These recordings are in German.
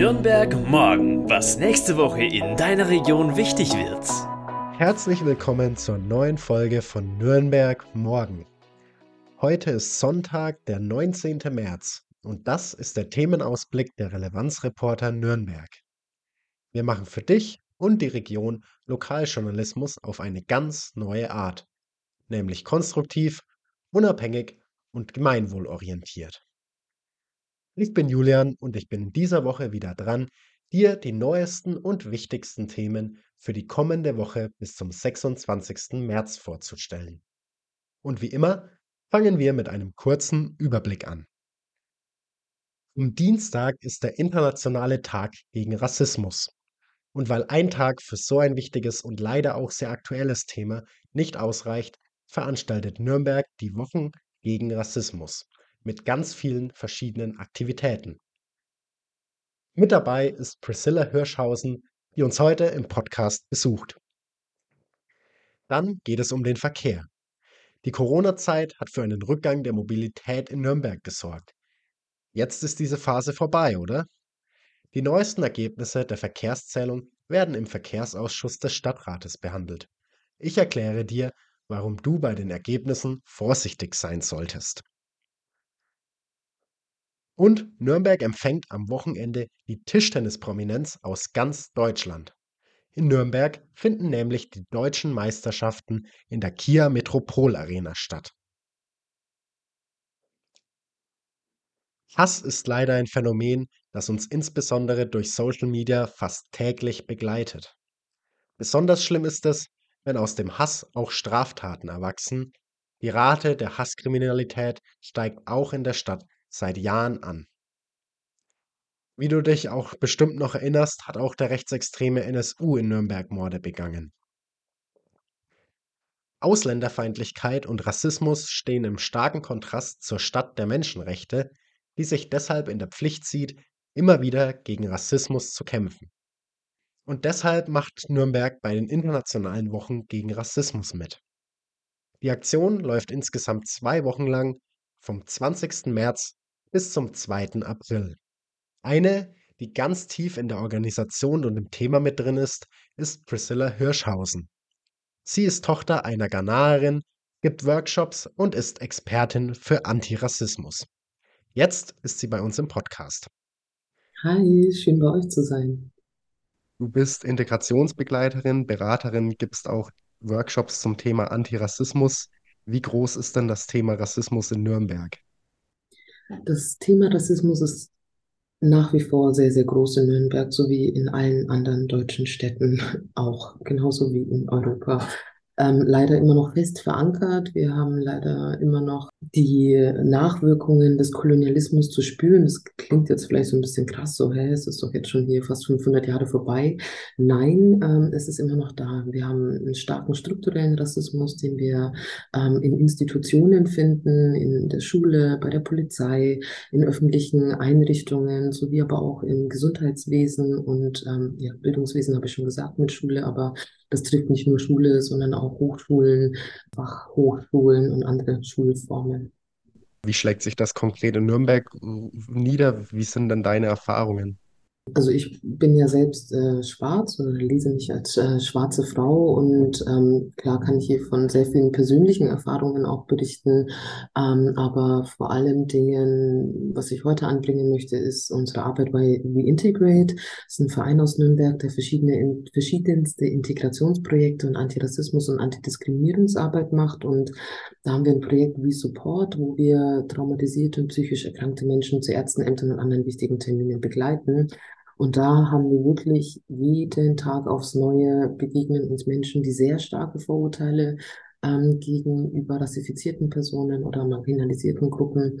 Nürnberg morgen, was nächste Woche in deiner Region wichtig wird. Herzlich willkommen zur neuen Folge von Nürnberg morgen. Heute ist Sonntag, der 19. März und das ist der Themenausblick der Relevanzreporter Nürnberg. Wir machen für dich und die Region Lokaljournalismus auf eine ganz neue Art, nämlich konstruktiv, unabhängig und gemeinwohlorientiert. Ich bin Julian und ich bin in dieser Woche wieder dran, dir die neuesten und wichtigsten Themen für die kommende Woche bis zum 26. März vorzustellen. Und wie immer fangen wir mit einem kurzen Überblick an. Am Dienstag ist der internationale Tag gegen Rassismus. Und weil ein Tag für so ein wichtiges und leider auch sehr aktuelles Thema nicht ausreicht, veranstaltet Nürnberg die Wochen gegen Rassismus mit ganz vielen verschiedenen Aktivitäten. Mit dabei ist Priscilla Hirschhausen, die uns heute im Podcast besucht. Dann geht es um den Verkehr. Die Corona-Zeit hat für einen Rückgang der Mobilität in Nürnberg gesorgt. Jetzt ist diese Phase vorbei, oder? Die neuesten Ergebnisse der Verkehrszählung werden im Verkehrsausschuss des Stadtrates behandelt. Ich erkläre dir, warum du bei den Ergebnissen vorsichtig sein solltest. Und Nürnberg empfängt am Wochenende die Tischtennisprominenz aus ganz Deutschland. In Nürnberg finden nämlich die deutschen Meisterschaften in der Kia Metropol Arena statt. Hass ist leider ein Phänomen, das uns insbesondere durch Social Media fast täglich begleitet. Besonders schlimm ist es, wenn aus dem Hass auch Straftaten erwachsen. Die Rate der Hasskriminalität steigt auch in der Stadt seit Jahren an. Wie du dich auch bestimmt noch erinnerst, hat auch der rechtsextreme NSU in Nürnberg Morde begangen. Ausländerfeindlichkeit und Rassismus stehen im starken Kontrast zur Stadt der Menschenrechte, die sich deshalb in der Pflicht sieht, immer wieder gegen Rassismus zu kämpfen. Und deshalb macht Nürnberg bei den internationalen Wochen gegen Rassismus mit. Die Aktion läuft insgesamt zwei Wochen lang, vom 20. März bis zum 2. April. Eine, die ganz tief in der Organisation und im Thema mit drin ist, ist Priscilla Hirschhausen. Sie ist Tochter einer Ghanaerin, gibt Workshops und ist Expertin für Antirassismus. Jetzt ist sie bei uns im Podcast. Hi, schön bei euch zu sein. Du bist Integrationsbegleiterin, Beraterin, gibst auch Workshops zum Thema Antirassismus. Wie groß ist denn das Thema Rassismus in Nürnberg? Das Thema Rassismus ist nach wie vor sehr, sehr groß in Nürnberg, sowie in allen anderen deutschen Städten auch, genauso wie in Europa ähm, leider immer noch fest verankert. Wir haben leider immer noch die Nachwirkungen des Kolonialismus zu spüren. Das klingt jetzt vielleicht so ein bisschen krass, so, hä, es ist doch jetzt schon hier fast 500 Jahre vorbei. Nein, ähm, es ist immer noch da. Wir haben einen starken strukturellen Rassismus, den wir ähm, in Institutionen finden, in der Schule, bei der Polizei, in öffentlichen Einrichtungen, sowie aber auch im Gesundheitswesen und ähm, ja, Bildungswesen habe ich schon gesagt mit Schule, aber das trifft nicht nur Schule, sondern auch Hochschulen, Fachhochschulen und andere Schulformen. Wie schlägt sich das konkret in Nürnberg nieder? Wie sind denn deine Erfahrungen? Also ich bin ja selbst äh, schwarz oder lese mich als äh, schwarze Frau und ähm, klar kann ich hier von sehr vielen persönlichen Erfahrungen auch berichten, ähm, aber vor allem Dingen, was ich heute anbringen möchte, ist unsere Arbeit bei WeIntegrate. Das ist ein Verein aus Nürnberg, der verschiedene, in, verschiedenste Integrationsprojekte und Antirassismus und Antidiskriminierungsarbeit macht und da haben wir ein Projekt We Support, wo wir traumatisierte und psychisch erkrankte Menschen zu Ärztenämtern und anderen wichtigen Terminen begleiten. Und da haben wir wirklich jeden Tag aufs Neue begegnen uns Menschen, die sehr starke Vorurteile ähm, gegenüber rassifizierten Personen oder marginalisierten Gruppen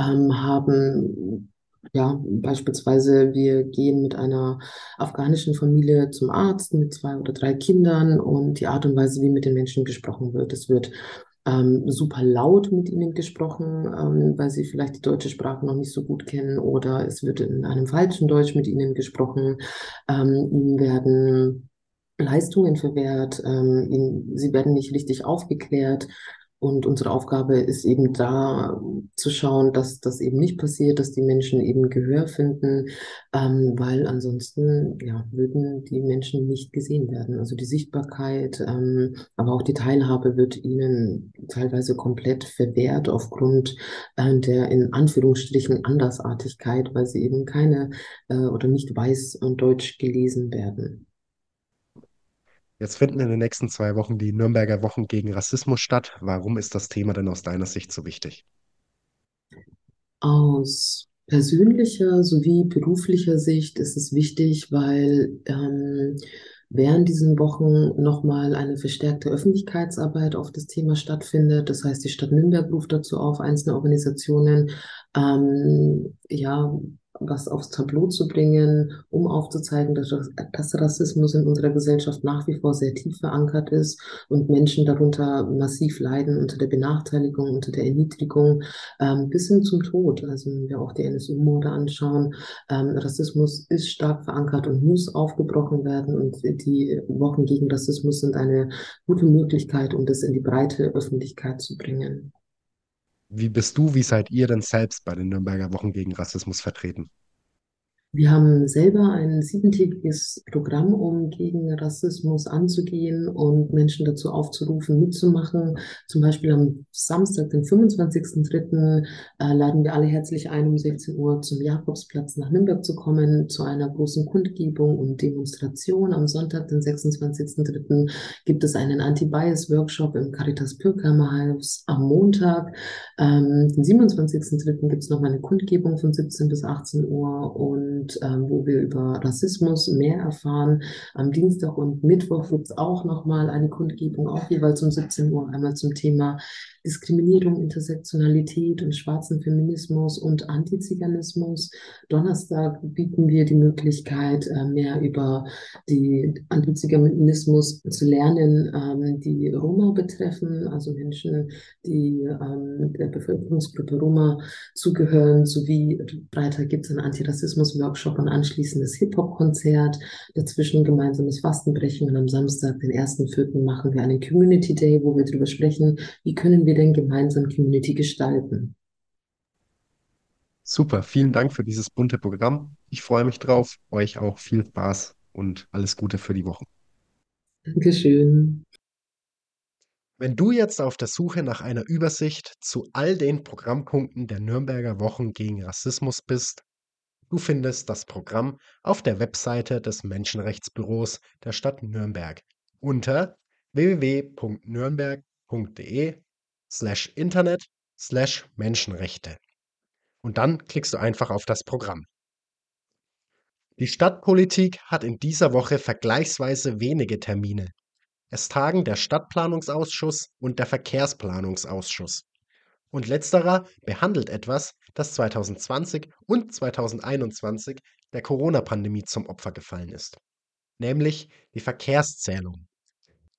ähm, haben. Ja, beispielsweise wir gehen mit einer afghanischen Familie zum Arzt mit zwei oder drei Kindern und die Art und Weise, wie mit den Menschen gesprochen wird, es wird ähm, super laut mit ihnen gesprochen, ähm, weil sie vielleicht die deutsche Sprache noch nicht so gut kennen oder es wird in einem falschen Deutsch mit ihnen gesprochen. Ähm, ihnen werden Leistungen verwehrt, ähm, ihnen, sie werden nicht richtig aufgeklärt. Und unsere Aufgabe ist eben da zu schauen, dass das eben nicht passiert, dass die Menschen eben Gehör finden, ähm, weil ansonsten ja, würden die Menschen nicht gesehen werden. Also die Sichtbarkeit, ähm, aber auch die Teilhabe wird ihnen teilweise komplett verwehrt aufgrund äh, der in Anführungsstrichen Andersartigkeit, weil sie eben keine äh, oder nicht weiß und deutsch gelesen werden. Jetzt finden in den nächsten zwei Wochen die Nürnberger Wochen gegen Rassismus statt. Warum ist das Thema denn aus deiner Sicht so wichtig? Aus persönlicher sowie beruflicher Sicht ist es wichtig, weil ähm, während diesen Wochen nochmal eine verstärkte Öffentlichkeitsarbeit auf das Thema stattfindet. Das heißt, die Stadt Nürnberg ruft dazu auf, einzelne Organisationen ähm, ja, was aufs Tableau zu bringen, um aufzuzeigen, dass, dass Rassismus in unserer Gesellschaft nach wie vor sehr tief verankert ist und Menschen darunter massiv leiden unter der Benachteiligung, unter der Erniedrigung, ähm, bis hin zum Tod. Also wenn wir auch die NSU-Morde anschauen, ähm, Rassismus ist stark verankert und muss aufgebrochen werden und die Wochen gegen Rassismus sind eine gute Möglichkeit, um das in die breite Öffentlichkeit zu bringen. Wie bist du, wie seid ihr denn selbst bei den Nürnberger Wochen gegen Rassismus vertreten? Wir haben selber ein siebentägiges Programm, um gegen Rassismus anzugehen und Menschen dazu aufzurufen, mitzumachen. Zum Beispiel am Samstag, den 25.03., äh, laden wir alle herzlich ein, um 16 Uhr zum Jakobsplatz nach Nürnberg zu kommen, zu einer großen Kundgebung und Demonstration. Am Sonntag, den 26.03., gibt es einen Anti-Bias-Workshop im Caritas Pürkheimer-Haus am Montag. Ähm, den 27.03. gibt es noch eine Kundgebung von 17 bis 18 Uhr und und ähm, wo wir über Rassismus mehr erfahren. Am Dienstag und Mittwoch gibt es auch nochmal eine Kundgebung, auch jeweils um 17 Uhr, einmal zum Thema Diskriminierung, Intersektionalität und schwarzen Feminismus und Antiziganismus. Donnerstag bieten wir die Möglichkeit, äh, mehr über die Antiziganismus zu lernen, ähm, die Roma betreffen, also Menschen, die ähm, der Bevölkerungsgruppe Roma zugehören, sowie breiter gibt es einen Antirassismus-Workshop und anschließendes Hip-Hop-Konzert, dazwischen ein gemeinsames Fastenbrechen und am Samstag, den 1.4., machen wir einen Community Day, wo wir darüber sprechen, wie können wir wir denn gemeinsam Community gestalten? Super, vielen Dank für dieses bunte Programm. Ich freue mich drauf. Euch auch viel Spaß und alles Gute für die Woche. Dankeschön. Wenn du jetzt auf der Suche nach einer Übersicht zu all den Programmpunkten der Nürnberger Wochen gegen Rassismus bist, du findest das Programm auf der Webseite des Menschenrechtsbüros der Stadt Nürnberg unter www.nürnberg.de slash Internet slash Menschenrechte. Und dann klickst du einfach auf das Programm. Die Stadtpolitik hat in dieser Woche vergleichsweise wenige Termine. Es tagen der Stadtplanungsausschuss und der Verkehrsplanungsausschuss. Und letzterer behandelt etwas, das 2020 und 2021 der Corona-Pandemie zum Opfer gefallen ist, nämlich die Verkehrszählung.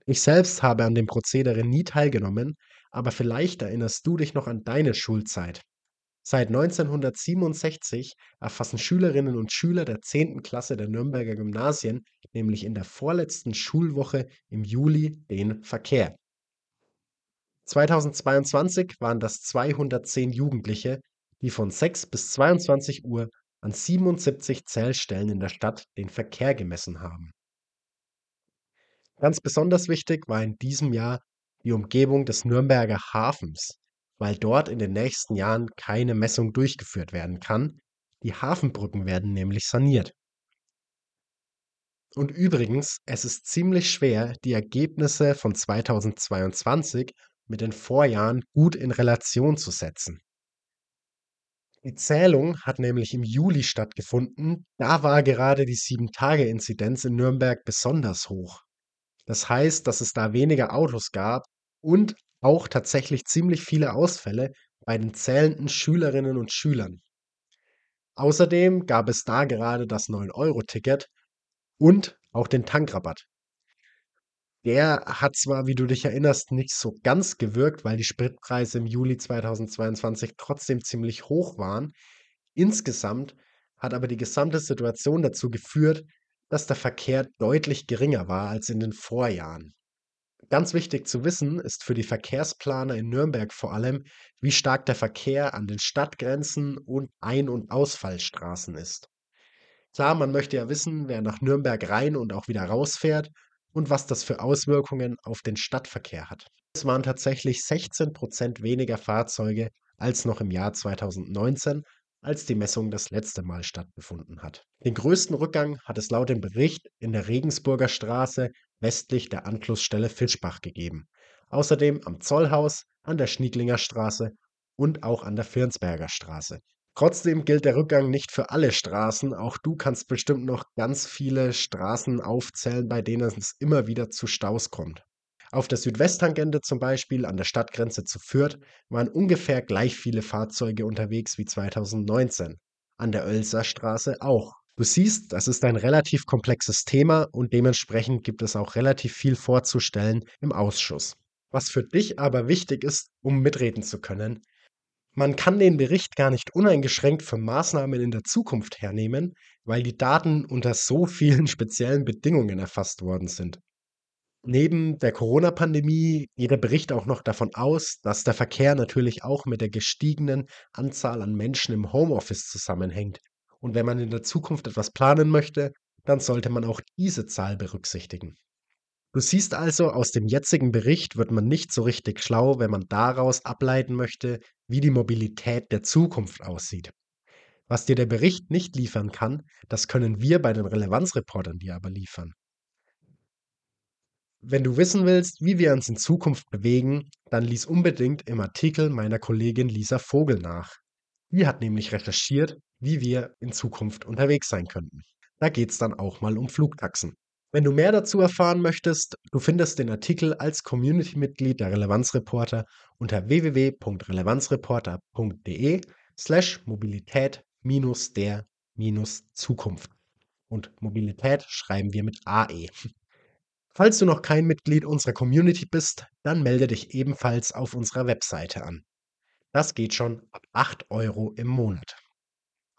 Ich selbst habe an dem Prozedere nie teilgenommen, aber vielleicht erinnerst du dich noch an deine Schulzeit. Seit 1967 erfassen Schülerinnen und Schüler der 10. Klasse der Nürnberger Gymnasien nämlich in der vorletzten Schulwoche im Juli den Verkehr. 2022 waren das 210 Jugendliche, die von 6 bis 22 Uhr an 77 Zählstellen in der Stadt den Verkehr gemessen haben. Ganz besonders wichtig war in diesem Jahr die Umgebung des Nürnberger Hafens, weil dort in den nächsten Jahren keine Messung durchgeführt werden kann, die Hafenbrücken werden nämlich saniert. Und übrigens, es ist ziemlich schwer, die Ergebnisse von 2022 mit den Vorjahren gut in Relation zu setzen. Die Zählung hat nämlich im Juli stattgefunden, da war gerade die 7-Tage-Inzidenz in Nürnberg besonders hoch. Das heißt, dass es da weniger Autos gab und auch tatsächlich ziemlich viele Ausfälle bei den zählenden Schülerinnen und Schülern. Außerdem gab es da gerade das 9-Euro-Ticket und auch den Tankrabatt. Der hat zwar, wie du dich erinnerst, nicht so ganz gewirkt, weil die Spritpreise im Juli 2022 trotzdem ziemlich hoch waren. Insgesamt hat aber die gesamte Situation dazu geführt, dass der Verkehr deutlich geringer war als in den Vorjahren. Ganz wichtig zu wissen ist für die Verkehrsplaner in Nürnberg vor allem, wie stark der Verkehr an den Stadtgrenzen und Ein- und Ausfallstraßen ist. Klar, man möchte ja wissen, wer nach Nürnberg rein und auch wieder rausfährt und was das für Auswirkungen auf den Stadtverkehr hat. Es waren tatsächlich 16 Prozent weniger Fahrzeuge als noch im Jahr 2019, als die Messung das letzte Mal stattgefunden hat. Den größten Rückgang hat es laut dem Bericht in der Regensburger Straße westlich der Anschlussstelle Fischbach gegeben. Außerdem am Zollhaus, an der Schniedlinger Straße und auch an der Firnsberger Straße. Trotzdem gilt der Rückgang nicht für alle Straßen. Auch du kannst bestimmt noch ganz viele Straßen aufzählen, bei denen es immer wieder zu Staus kommt. Auf der Südwesttangente zum Beispiel an der Stadtgrenze zu Fürth waren ungefähr gleich viele Fahrzeuge unterwegs wie 2019. An der Oelser Straße auch. Du siehst, das ist ein relativ komplexes Thema und dementsprechend gibt es auch relativ viel vorzustellen im Ausschuss. Was für dich aber wichtig ist, um mitreden zu können, man kann den Bericht gar nicht uneingeschränkt für Maßnahmen in der Zukunft hernehmen, weil die Daten unter so vielen speziellen Bedingungen erfasst worden sind. Neben der Corona-Pandemie geht der Bericht auch noch davon aus, dass der Verkehr natürlich auch mit der gestiegenen Anzahl an Menschen im Homeoffice zusammenhängt. Und wenn man in der Zukunft etwas planen möchte, dann sollte man auch diese Zahl berücksichtigen. Du siehst also, aus dem jetzigen Bericht wird man nicht so richtig schlau, wenn man daraus ableiten möchte, wie die Mobilität der Zukunft aussieht. Was dir der Bericht nicht liefern kann, das können wir bei den Relevanzreportern dir aber liefern. Wenn du wissen willst, wie wir uns in Zukunft bewegen, dann lies unbedingt im Artikel meiner Kollegin Lisa Vogel nach. Die hat nämlich recherchiert, wie wir in Zukunft unterwegs sein könnten. Da geht es dann auch mal um Flugtaxen. Wenn du mehr dazu erfahren möchtest, du findest den Artikel als Community-Mitglied der Relevanzreporter unter www.relevanzreporter.de slash Mobilität minus der minus Zukunft. Und Mobilität schreiben wir mit AE. Falls du noch kein Mitglied unserer Community bist, dann melde dich ebenfalls auf unserer Webseite an. Das geht schon ab 8 Euro im Monat.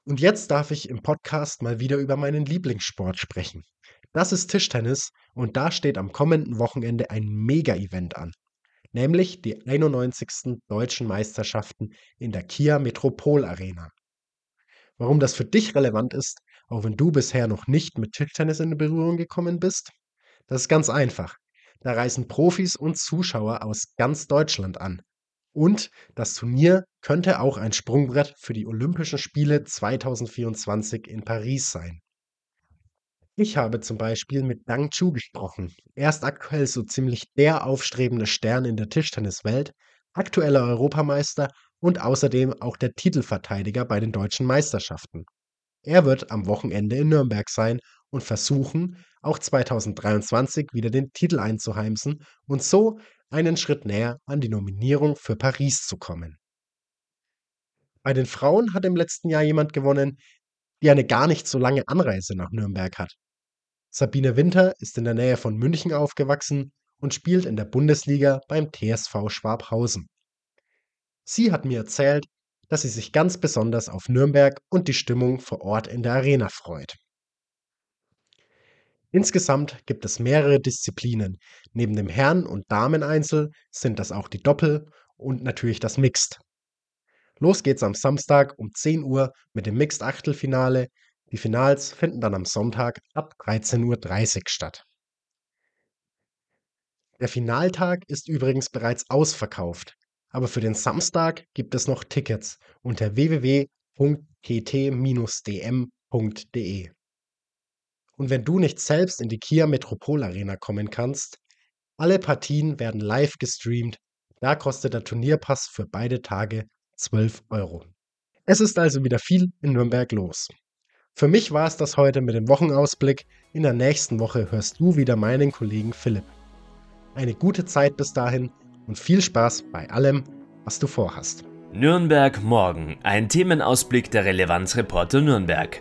Und jetzt darf ich im Podcast mal wieder über meinen Lieblingssport sprechen. Das ist Tischtennis und da steht am kommenden Wochenende ein Mega-Event an. Nämlich die 91. Deutschen Meisterschaften in der Kia Metropol Arena. Warum das für dich relevant ist, auch wenn du bisher noch nicht mit Tischtennis in Berührung gekommen bist? Das ist ganz einfach. Da reisen Profis und Zuschauer aus ganz Deutschland an. Und das Turnier könnte auch ein Sprungbrett für die Olympischen Spiele 2024 in Paris sein. Ich habe zum Beispiel mit Dang Chu gesprochen. Er ist aktuell so ziemlich der aufstrebende Stern in der Tischtenniswelt, aktueller Europameister und außerdem auch der Titelverteidiger bei den deutschen Meisterschaften. Er wird am Wochenende in Nürnberg sein und versuchen, auch 2023 wieder den Titel einzuheimsen und so einen Schritt näher an die Nominierung für Paris zu kommen. Bei den Frauen hat im letzten Jahr jemand gewonnen, die eine gar nicht so lange Anreise nach Nürnberg hat. Sabine Winter ist in der Nähe von München aufgewachsen und spielt in der Bundesliga beim TSV Schwabhausen. Sie hat mir erzählt, dass sie sich ganz besonders auf Nürnberg und die Stimmung vor Ort in der Arena freut. Insgesamt gibt es mehrere Disziplinen. Neben dem Herren- und Dameneinzel sind das auch die Doppel und natürlich das Mixed. Los geht's am Samstag um 10 Uhr mit dem Mixed-Achtelfinale. Die Finals finden dann am Sonntag ab 13.30 Uhr statt. Der Finaltag ist übrigens bereits ausverkauft, aber für den Samstag gibt es noch Tickets unter www.tt-dm.de. Und wenn du nicht selbst in die Kia Metropol Arena kommen kannst, alle Partien werden live gestreamt. Da kostet der Turnierpass für beide Tage 12 Euro. Es ist also wieder viel in Nürnberg los. Für mich war es das heute mit dem Wochenausblick. In der nächsten Woche hörst du wieder meinen Kollegen Philipp. Eine gute Zeit bis dahin und viel Spaß bei allem, was du vorhast. Nürnberg morgen, ein Themenausblick der Relevanzreporter Nürnberg.